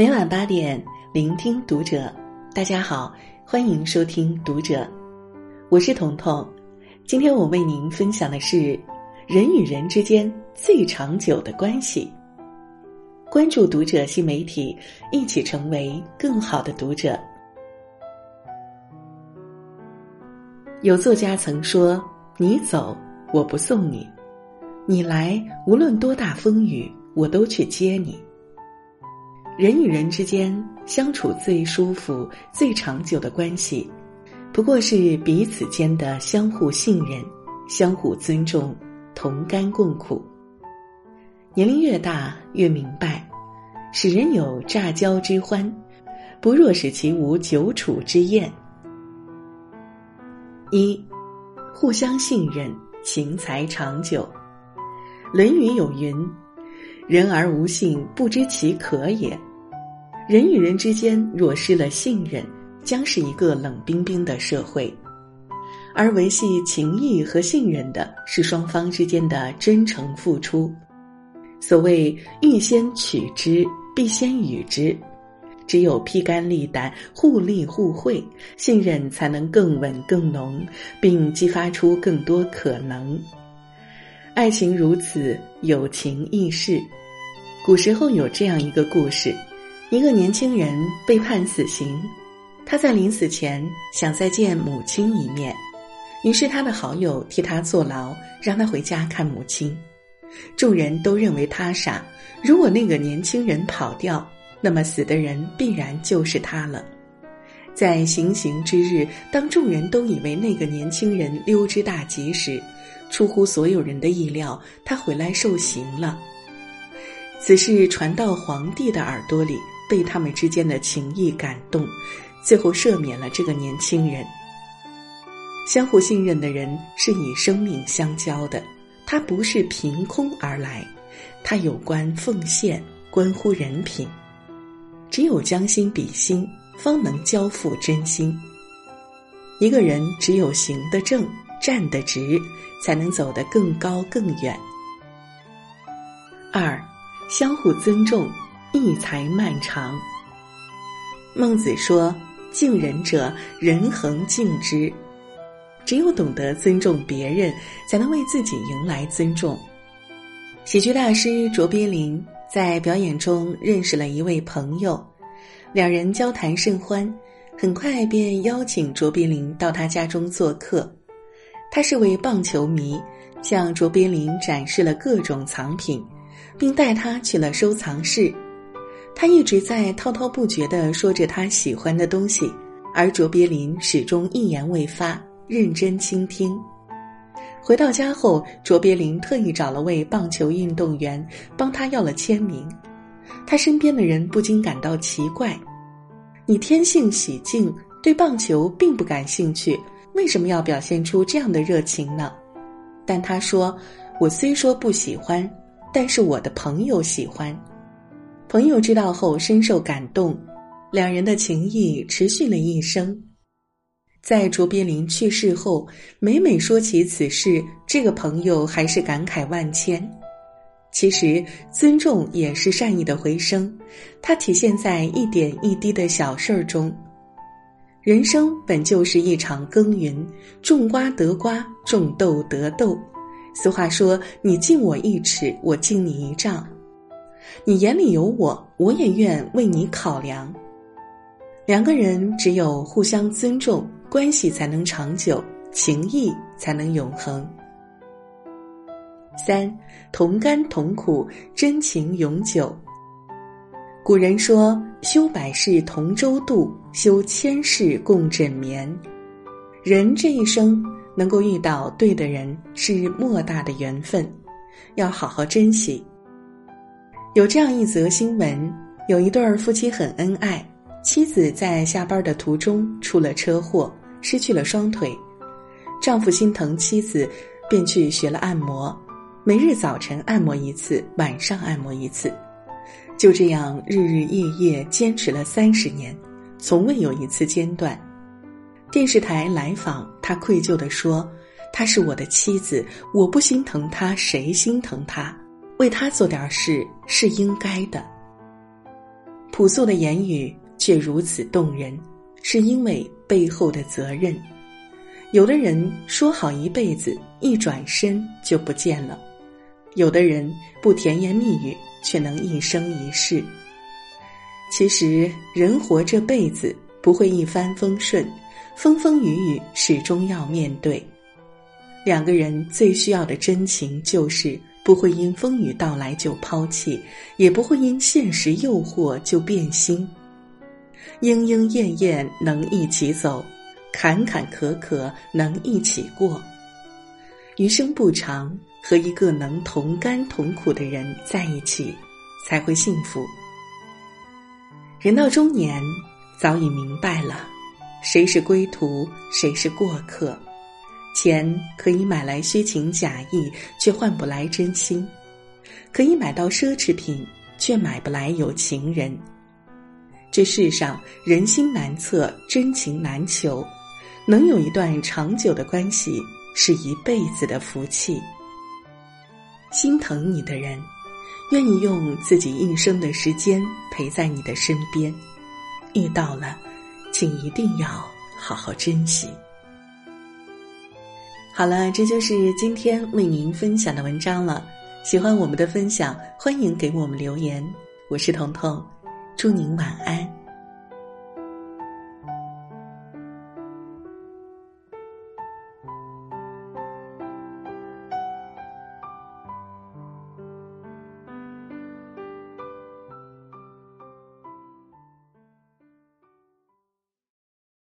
每晚八点，聆听读者。大家好，欢迎收听《读者》，我是彤彤。今天我为您分享的是人与人之间最长久的关系。关注《读者》新媒体，一起成为更好的读者。有作家曾说：“你走，我不送你；你来，无论多大风雨，我都去接你。”人与人之间相处最舒服、最长久的关系，不过是彼此间的相互信任、相互尊重、同甘共苦。年龄越大，越明白，使人有乍交之欢，不若使其无久处之厌。一，互相信任，情才长久。《论语》有云：“人而无信，不知其可也。”人与人之间若失了信任，将是一个冷冰冰的社会。而维系情谊和信任的是双方之间的真诚付出。所谓“欲先取之，必先予之”，只有披肝沥胆、互利互惠，信任才能更稳更浓，并激发出更多可能。爱情如此，友情亦是。古时候有这样一个故事。一个年轻人被判死刑，他在临死前想再见母亲一面，于是他的好友替他坐牢，让他回家看母亲。众人都认为他傻，如果那个年轻人跑掉，那么死的人必然就是他了。在行刑之日，当众人都以为那个年轻人溜之大吉时，出乎所有人的意料，他回来受刑了。此事传到皇帝的耳朵里。被他们之间的情谊感动，最后赦免了这个年轻人。相互信任的人是以生命相交的，他不是凭空而来，他有关奉献，关乎人品。只有将心比心，方能交付真心。一个人只有行得正，站得直，才能走得更高更远。二，相互尊重。义才漫长。孟子说：“敬人者，人恒敬之。”只有懂得尊重别人，才能为自己迎来尊重。喜剧大师卓别林在表演中认识了一位朋友，两人交谈甚欢，很快便邀请卓别林到他家中做客。他是位棒球迷，向卓别林展示了各种藏品，并带他去了收藏室。他一直在滔滔不绝地说着他喜欢的东西，而卓别林始终一言未发，认真倾听。回到家后，卓别林特意找了位棒球运动员帮他要了签名。他身边的人不禁感到奇怪：“你天性喜静，对棒球并不感兴趣，为什么要表现出这样的热情呢？”但他说：“我虽说不喜欢，但是我的朋友喜欢。”朋友知道后深受感动，两人的情谊持续了一生。在卓别林去世后，每每说起此事，这个朋友还是感慨万千。其实，尊重也是善意的回声，它体现在一点一滴的小事儿中。人生本就是一场耕耘，种瓜得瓜，种豆得豆。俗话说：“你敬我一尺，我敬你一丈。”你眼里有我，我也愿为你考量。两个人只有互相尊重，关系才能长久，情谊才能永恒。三，同甘同苦，真情永久。古人说：“修百世同舟渡，修千世共枕眠。”人这一生能够遇到对的人，是莫大的缘分，要好好珍惜。有这样一则新闻：有一对儿夫妻很恩爱，妻子在下班的途中出了车祸，失去了双腿。丈夫心疼妻子，便去学了按摩，每日早晨按摩一次，晚上按摩一次，就这样日日夜夜坚持了三十年，从未有一次间断。电视台来访，他愧疚地说：“她是我的妻子，我不心疼她，谁心疼她？”为他做点事是应该的。朴素的言语却如此动人，是因为背后的责任。有的人说好一辈子，一转身就不见了；有的人不甜言蜜语，却能一生一世。其实，人活这辈子不会一帆风顺，风风雨雨始终要面对。两个人最需要的真情，就是不会因风雨到来就抛弃，也不会因现实诱惑就变心。莺莺燕燕能一起走。坎坎坷坷能一起过，余生不长，和一个能同甘同苦的人在一起，才会幸福。人到中年，早已明白了，谁是归途，谁是过客。钱可以买来虚情假意，却换不来真心；可以买到奢侈品，却买不来有情人。这世上人心难测，真情难求。能有一段长久的关系，是一辈子的福气。心疼你的人，愿意用自己一生的时间陪在你的身边。遇到了，请一定要好好珍惜。好了，这就是今天为您分享的文章了。喜欢我们的分享，欢迎给我们留言。我是彤彤，祝您晚安。